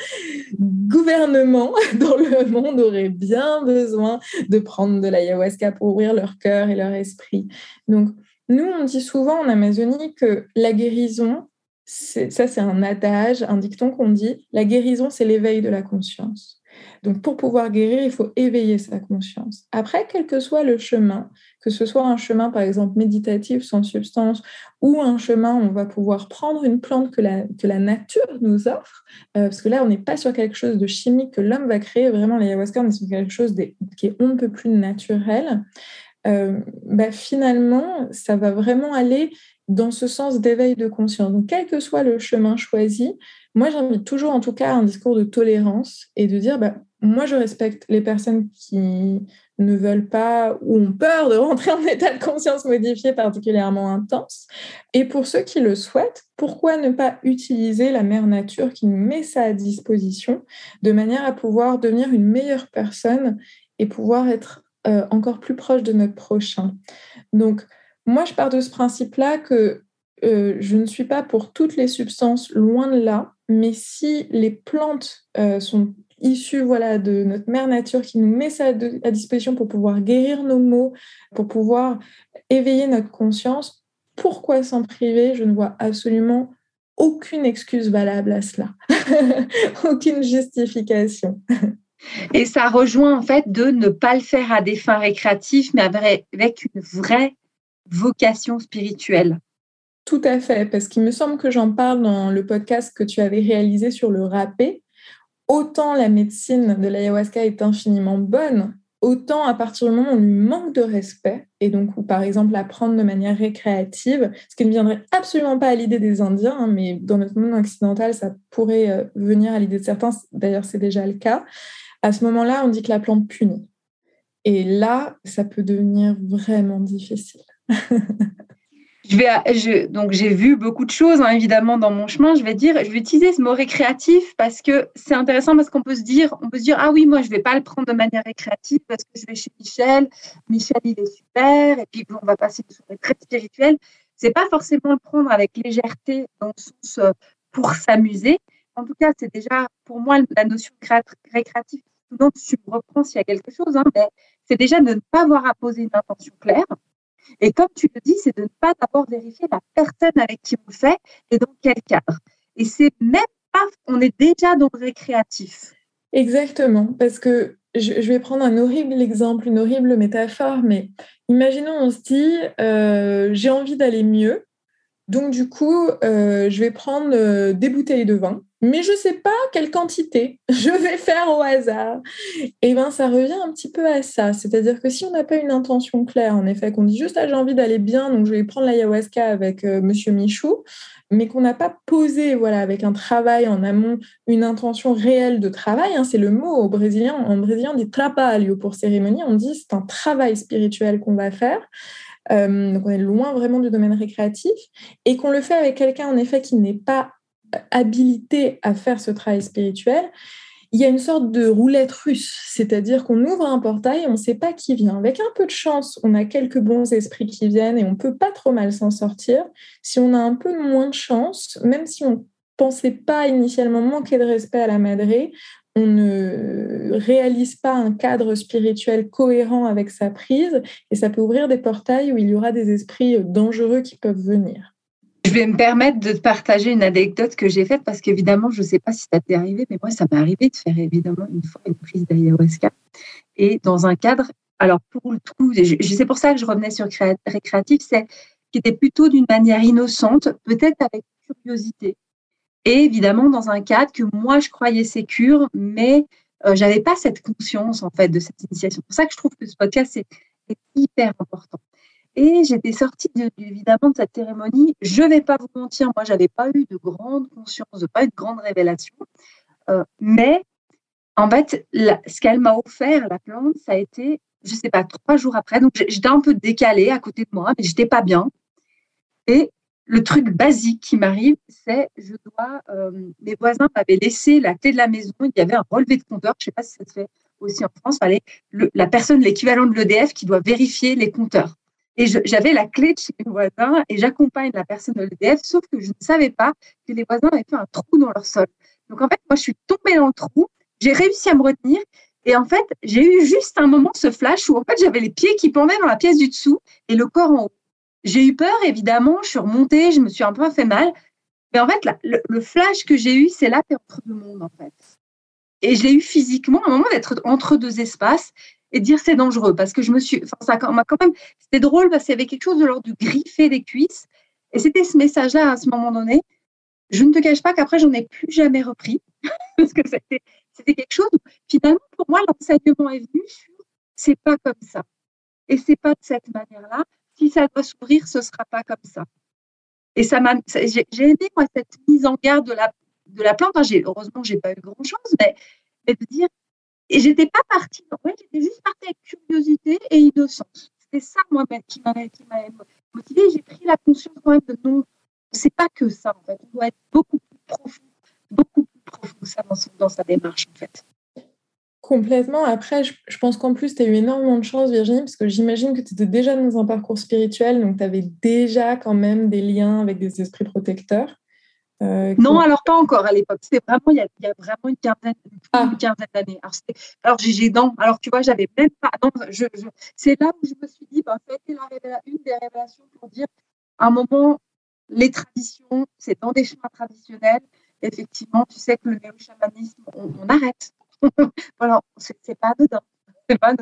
gouvernements dans le monde auraient bien besoin de prendre de l'ayahuasca pour ouvrir leur cœur et leur esprit. Donc, nous, on dit souvent en Amazonie que la guérison, ça c'est un adage, un dicton qu'on dit, la guérison c'est l'éveil de la conscience. Donc pour pouvoir guérir, il faut éveiller sa conscience. Après, quel que soit le chemin, que ce soit un chemin par exemple méditatif sans substance ou un chemin où on va pouvoir prendre une plante que la, que la nature nous offre, euh, parce que là on n'est pas sur quelque chose de chimique que l'homme va créer, vraiment l'ayahuasca on est sur quelque chose qui est on ne peut plus naturel. Euh, bah, finalement, ça va vraiment aller dans ce sens d'éveil de conscience. Donc, quel que soit le chemin choisi, moi, j'invite toujours, en tout cas, un discours de tolérance et de dire, bah, moi, je respecte les personnes qui ne veulent pas ou ont peur de rentrer en état de conscience modifié particulièrement intense. Et pour ceux qui le souhaitent, pourquoi ne pas utiliser la mère nature qui nous met ça à disposition de manière à pouvoir devenir une meilleure personne et pouvoir être euh, encore plus proche de notre prochain? Donc, moi, je pars de ce principe-là que euh, je ne suis pas pour toutes les substances, loin de là, mais si les plantes euh, sont issues voilà, de notre mère nature qui nous met ça à, disposition pour pouvoir guérir nos maux, pour pouvoir éveiller notre conscience, pourquoi s'en priver? Je ne vois absolument aucune excuse valable à cela, aucune justification. Et ça rejoint en fait de ne pas le faire à des fins récréatives, mais avec une vraie vocation spirituelle. Tout à fait, parce qu'il me semble que j'en parle dans le podcast que tu avais réalisé sur le râpé. Autant la médecine de l'ayahuasca est infiniment bonne, autant à partir du moment où on lui manque de respect, et donc où par exemple la prendre de manière récréative, ce qui ne viendrait absolument pas à l'idée des Indiens, hein, mais dans notre monde occidental, ça pourrait euh, venir à l'idée de certains, d'ailleurs c'est déjà le cas, à ce moment-là, on dit que la plante punit. Et là, ça peut devenir vraiment difficile. Je vais, donc j'ai vu beaucoup de choses hein, évidemment dans mon chemin. Je vais dire, je vais utiliser ce mot récréatif parce que c'est intéressant parce qu'on peut se dire, on peut se dire ah oui moi je vais pas le prendre de manière récréative parce que je vais chez Michel. Michel il est super et puis on va passer une soirée très spirituelle. C'est pas forcément le prendre avec légèreté dans le sens euh, pour s'amuser. En tout cas c'est déjà pour moi la notion récréative. Donc tu me reprends s'il y a quelque chose, hein, mais c'est déjà de ne pas avoir à poser une intention claire et comme tu le dis, c'est de ne pas d'abord vérifier la personne avec qui on le fait et dans quel cadre. Et c'est même pas, on est déjà dans le récréatif. Exactement, parce que je, vais prendre un horrible exemple, une horrible métaphore, mais imaginons, on se dit, euh, j'ai envie d'aller mieux, donc du coup, euh, je vais prendre euh, des bouteilles de vin mais je ne sais pas quelle quantité je vais faire au hasard. Et bien, ça revient un petit peu à ça. C'est-à-dire que si on n'a pas une intention claire, en effet, qu'on dit juste, ah, j'ai envie d'aller bien, donc je vais prendre l'ayahuasca avec. Euh, Monsieur Michou, mais qu'on n'a pas posé, voilà, avec un travail en amont, une intention réelle de travail, hein, c'est le mot au brésilien, en brésilien, dit trabalho pour cérémonie, on dit c'est un travail spirituel qu'on va faire. Euh, donc on est loin vraiment du domaine récréatif et qu'on le fait avec quelqu'un en effet qui n'est pas habilité à faire ce travail spirituel, il y a une sorte de roulette russe, c'est-à-dire qu'on ouvre un portail et on ne sait pas qui vient. Avec un peu de chance, on a quelques bons esprits qui viennent et on peut pas trop mal s'en sortir. Si on a un peu moins de chance, même si on pensait pas initialement manquer de respect à la madré, on ne réalise pas un cadre spirituel cohérent avec sa prise et ça peut ouvrir des portails où il y aura des esprits dangereux qui peuvent venir. Je vais me permettre de partager une anecdote que j'ai faite parce qu'évidemment, je ne sais pas si ça t'est arrivé, mais moi, ça m'est arrivé de faire évidemment une fois une prise d'ayahuasca. Et dans un cadre, alors pour le coup, c'est pour ça que je revenais sur récréatif, c'est qui était plutôt d'une manière innocente, peut-être avec curiosité. Et évidemment, dans un cadre que moi, je croyais sécure, mais euh, je n'avais pas cette conscience en fait de cette initiation. C'est pour ça que je trouve que ce podcast est hyper important. Et j'étais sortie évidemment de cette cérémonie. Je vais pas vous mentir, moi, je n'avais pas eu de grande conscience, de pas eu de grande révélation. Euh, mais en fait, ce qu'elle m'a offert, la plante, ça a été, je sais pas, trois jours après. Donc, j'étais un peu décalée à côté de moi, mais j'étais pas bien. Et le truc basique qui m'arrive, c'est je dois. Euh, mes voisins m'avaient laissé la clé de la maison. Il y avait un relevé de compteur. Je ne sais pas si ça se fait aussi en France. La personne, l'équivalent de l'EDF, qui doit vérifier les compteurs. Et j'avais la clé de chez mes voisins et j'accompagne la personne de l'EDF, sauf que je ne savais pas que les voisins avaient fait un trou dans leur sol. Donc en fait, moi, je suis tombée dans le trou. J'ai réussi à me retenir. Et en fait, j'ai eu juste un moment ce flash où en fait j'avais les pieds qui pendaient dans la pièce du dessous et le corps en haut. J'ai eu peur, évidemment, je suis remontée, je me suis un peu fait mal. Mais en fait, le, flash que j'ai eu, c'est là, tu entre deux mondes, en fait. Et je l'ai eu physiquement, à un moment d'être entre deux espaces et de dire c'est dangereux parce que je me suis. Enfin, ça m'a quand même. C'était drôle parce qu'il y avait quelque chose de l'ordre du griffer des cuisses. Et c'était ce message-là à ce moment donné. Je ne te cache pas qu'après, j'en ai plus jamais repris parce que c'était, c'était quelque chose où, finalement, pour moi, l'enseignement est venu sur c'est pas comme ça. Et c'est pas de cette manière-là si ça doit s'ouvrir, ce ne sera pas comme ça. Et ça m'a, j'ai, aimé moi cette mise en garde de la, de la plante. j'ai, heureusement, j'ai pas eu grand chose, mais, mais de dire, j'étais pas partie. En fait, j'étais juste partie avec curiosité et innocence. C'était ça moi qui m'avait, qui m'avait motivée. J'ai pris la conscience quand même de non, c'est pas que ça en fait. On doit être beaucoup plus profond, beaucoup plus profond ça dans, dans sa démarche en fait. Complètement. Après, je, pense qu'en plus, tu as eu énormément de chance, Virginie, parce que j'imagine que tu étais déjà dans un parcours spirituel, donc tu avais déjà quand même des liens avec des esprits protecteurs. Euh, non, alors pas encore à l'époque. C'était vraiment, il y, a, vraiment une quinzaine, ah. d'années. Alors, j'ai dents. Alors, tu vois, j'avais même pas. c'est là où je me suis dit, bah, ça a été une des révélations pour dire, à un moment, les traditions, c'est dans des chemins traditionnels. Effectivement, tu sais que le néo-chamanisme, on arrête voilà, c'est pas dedans. C'est pas.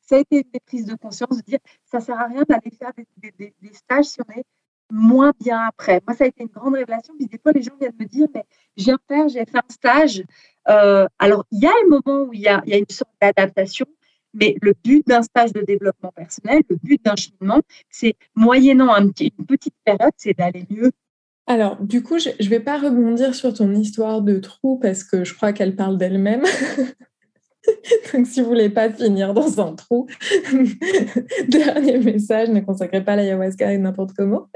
Ça a été une prise de conscience de dire ça sert à rien d'aller faire des, stages si on est moins bien après. Moi, ça a été une grande révélation. Puis des fois, les gens viennent me dire mais je viens faire, j'ai fait un stage. Euh, alors, il y a un moment où il y a, une sorte d'adaptation, mais le but d'un stage de développement personnel, le but d'un cheminement, c'est moyennant un une petite période, c'est d'aller mieux alors, du coup, je ne vais pas rebondir sur ton histoire de trou parce que je crois qu'elle parle d'elle-même. Donc, si vous voulez pas finir dans un trou, dernier message, ne consacrez pas l'ayahuasca n'importe comment.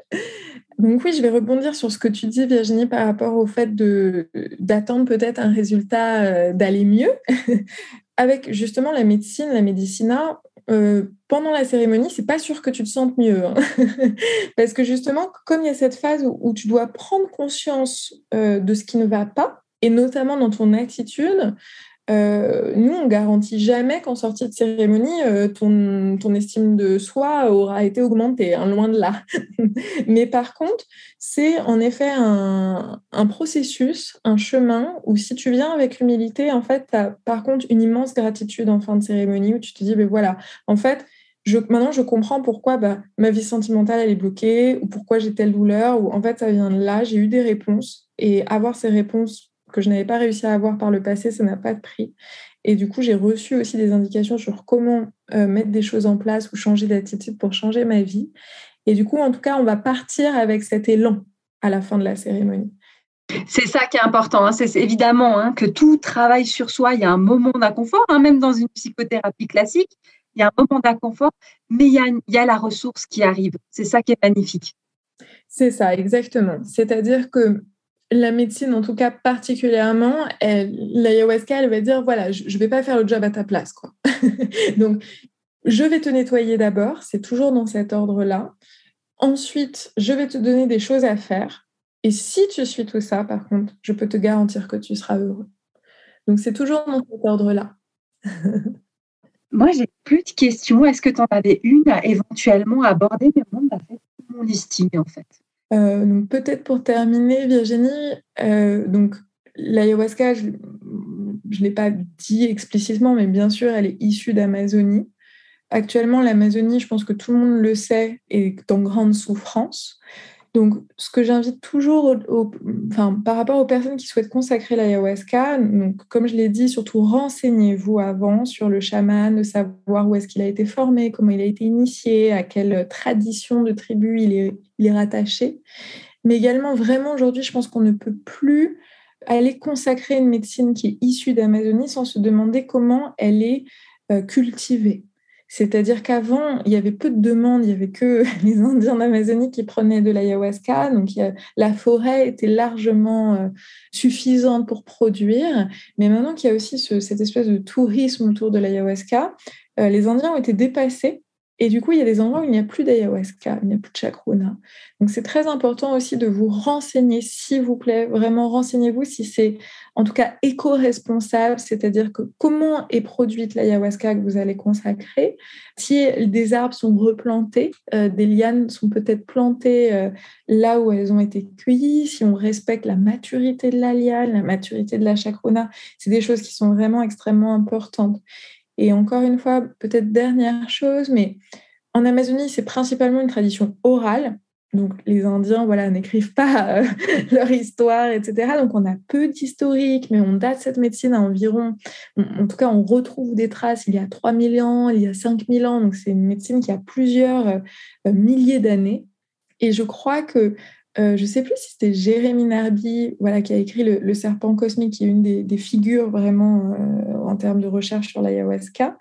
Donc oui, je vais rebondir sur ce que tu dis, Virginie, par rapport au fait d'attendre peut-être un résultat euh, d'aller mieux. Avec justement la médecine, la médecina, euh, pendant la cérémonie, c'est pas sûr que tu te sentes mieux. Hein. Parce que justement, comme il y a cette phase où, tu dois prendre conscience euh, de ce qui ne va pas, et notamment dans ton attitude, euh, nous, on garantit jamais qu'en sortie de cérémonie, euh, ton, estime de soi aura été augmentée, hein, loin de là. Mais par contre, c'est en effet un, processus, un chemin où si tu viens avec humilité, en fait, tu as par contre une immense gratitude en fin de cérémonie où tu te dis, ben voilà, en fait, maintenant je comprends pourquoi bah, ma vie sentimentale elle est bloquée ou pourquoi j'ai telle douleur ou en fait ça vient de là, j'ai eu des réponses et avoir ces réponses que je n'avais pas réussi à avoir par le passé, ça n'a pas de prix. Et du coup, j'ai reçu aussi des indications sur comment euh, mettre des choses en place ou changer d'attitude pour changer ma vie. Et du coup, en tout cas, on va partir avec cet élan à la fin de la cérémonie. C'est ça qui est important. Hein. C'est évidemment hein, que tout travail sur soi, il y a un moment d'inconfort, hein, même dans une psychothérapie classique, il y a un moment d'inconfort, mais il y, a, il y a la ressource qui arrive. C'est ça qui est magnifique. C'est ça, exactement. C'est-à-dire que la médecine, en tout cas particulièrement, l'ayahuasca, elle va dire voilà, je ne vais pas faire le job à ta place. Donc, je vais te nettoyer d'abord, c'est toujours dans cet ordre-là. Ensuite, je vais te donner des choses à faire. Et si tu suis tout ça, par contre, je peux te garantir que tu seras heureux. Donc, c'est toujours dans cet ordre-là. Moi, j'ai plus de questions. Est-ce que tu en avais une à éventuellement aborder? Mais on fait mon listing, en fait. Euh, donc peut-être pour terminer, Virginie, euh, donc l'ayahuasca, je ne l'ai pas dit explicitement, mais bien sûr, elle est issue d'Amazonie. Actuellement, l'Amazonie, je pense que tout le monde le sait, est en grande souffrance. Donc, ce que j'invite toujours, par rapport aux personnes qui souhaitent consacrer l'ayahuasca, comme je l'ai dit, surtout renseignez-vous avant sur le chaman, de savoir où est-ce qu'il a été formé, comment il a été initié, à quelle tradition de tribu il est, il est rattaché. Mais également, vraiment, aujourd'hui, je pense qu'on ne peut plus aller consacrer une médecine qui est issue d'Amazonie sans se demander comment elle est euh, cultivée. C'est-à-dire qu'avant, il y avait peu de demandes, il y avait que les Indiens d'Amazonie qui prenaient de l'ayahuasca, donc la forêt était largement euh, suffisante pour produire. Mais maintenant qu'il y a aussi cette espèce de tourisme autour de l'ayahuasca, euh, les Indiens ont été dépassés et du coup, il y a des endroits où il n'y a plus d'ayahuasca, il n'y a plus de chakruna. Donc, c'est très important aussi de vous renseigner, s'il vous plaît. Vraiment, renseignez-vous si c'est en tout cas éco-responsable, c'est-à-dire que comment est produite l'ayahuasca que vous allez consacrer. Si des arbres sont replantés, euh, des lianes sont peut-être plantées euh, là où elles ont été cueillies, si on respecte la maturité de la liane, la maturité de la chakruna, c'est des choses qui sont vraiment extrêmement importantes. Et encore une fois, peut-être dernière chose, mais en Amazonie, c'est principalement une tradition orale. Donc les Indiens, voilà, n'écrivent pas euh, leur histoire, etc. Donc on a peu d'historique, mais on date cette médecine à environ, en tout cas on retrouve des traces il y a 3000 ans, il y a 5000 ans. Donc c'est une médecine qui a plusieurs euh, milliers d'années. Et je crois que euh, je ne sais plus si c'était Jérémy Narby voilà, qui a écrit le, Serpent cosmique, qui est une des, figures vraiment euh, en termes de recherche sur l'ayahuasca,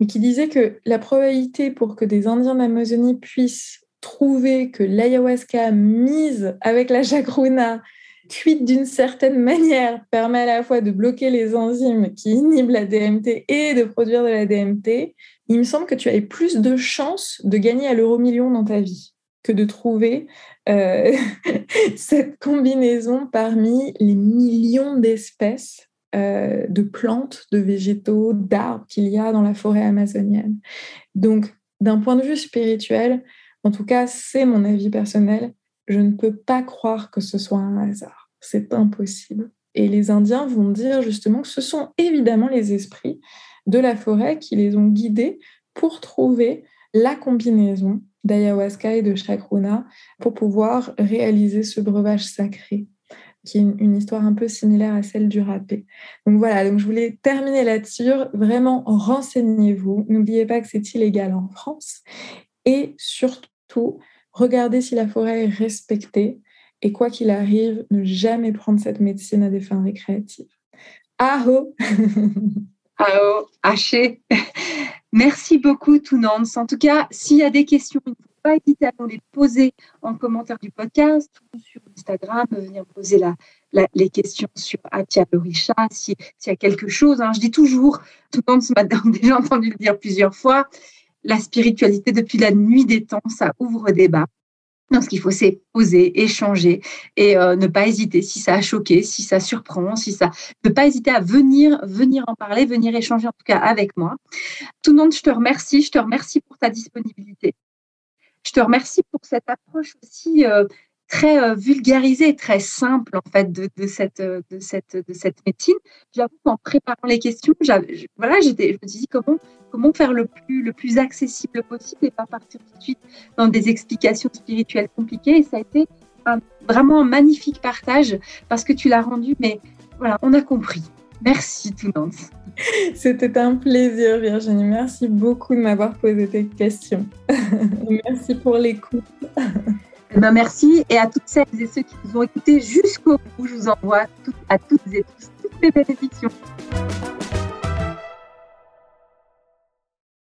mais qui disait que la probabilité pour que des Indiens d'Amazonie puissent trouver que l'ayahuasca mise avec la chacruna, cuite d'une certaine manière, permet à la fois de bloquer les enzymes qui inhibent la DMT et de produire de la DMT, il me semble que tu avais plus de chances de gagner à l'euro million dans ta vie que de trouver euh, cette combinaison parmi les millions d'espèces euh, de plantes, de végétaux, d'arbres qu'il y a dans la forêt amazonienne. Donc, d'un point de vue spirituel, en tout cas, c'est mon avis personnel, je ne peux pas croire que ce soit un hasard. C'est impossible. Et les Indiens vont dire justement que ce sont évidemment les esprits de la forêt qui les ont guidés pour trouver la combinaison d'ayahuasca et de chakruna pour pouvoir réaliser ce breuvage sacré qui est une, histoire un peu similaire à celle du râpé. Donc voilà, donc je voulais terminer là-dessus. Vraiment, renseignez-vous. N'oubliez pas que c'est illégal en France. Et surtout, regardez si la forêt est respectée. Et quoi qu'il arrive, ne jamais prendre cette médecine à des fins récréatives. Aho Haché Merci beaucoup, Tounance. En tout cas, s'il y a des questions, il ne faut pas hésiter à nous les poser en commentaire du podcast ou sur Instagram, venir poser les questions sur Atia Lorisha, s'il y a quelque chose. Hein. Je dis toujours, Tounance m'a déjà entendu le dire plusieurs fois, la spiritualité depuis la nuit des temps, ça ouvre débat. Donc, ce qu'il faut, c'est poser, échanger et euh, ne pas hésiter si ça a choqué, si ça surprend, si ça. Ne pas hésiter à venir, venir en parler, venir échanger en tout cas avec moi. Tout le monde, je te remercie. Je te remercie pour ta disponibilité. Je te remercie pour cette approche aussi euh, très euh, vulgarisé, très simple en fait de, cette, euh, de, cette, de cette médecine. J'avoue qu'en préparant les questions, voilà, j'étais, je me suis dit comment, comment faire le plus, le plus accessible possible et pas partir tout de suite dans des explications spirituelles compliquées. Et ça a été vraiment un magnifique partage parce que tu l'as rendu, mais voilà, on a compris. Merci tout le monde. C'était un plaisir Virginie. Merci beaucoup de m'avoir posé tes questions. Merci pour l'écoute. Eh ben, merci et à toutes celles et ceux qui nous ont écoutés jusqu'au bout, je vous envoie à toutes et tous toutes mes bénédictions.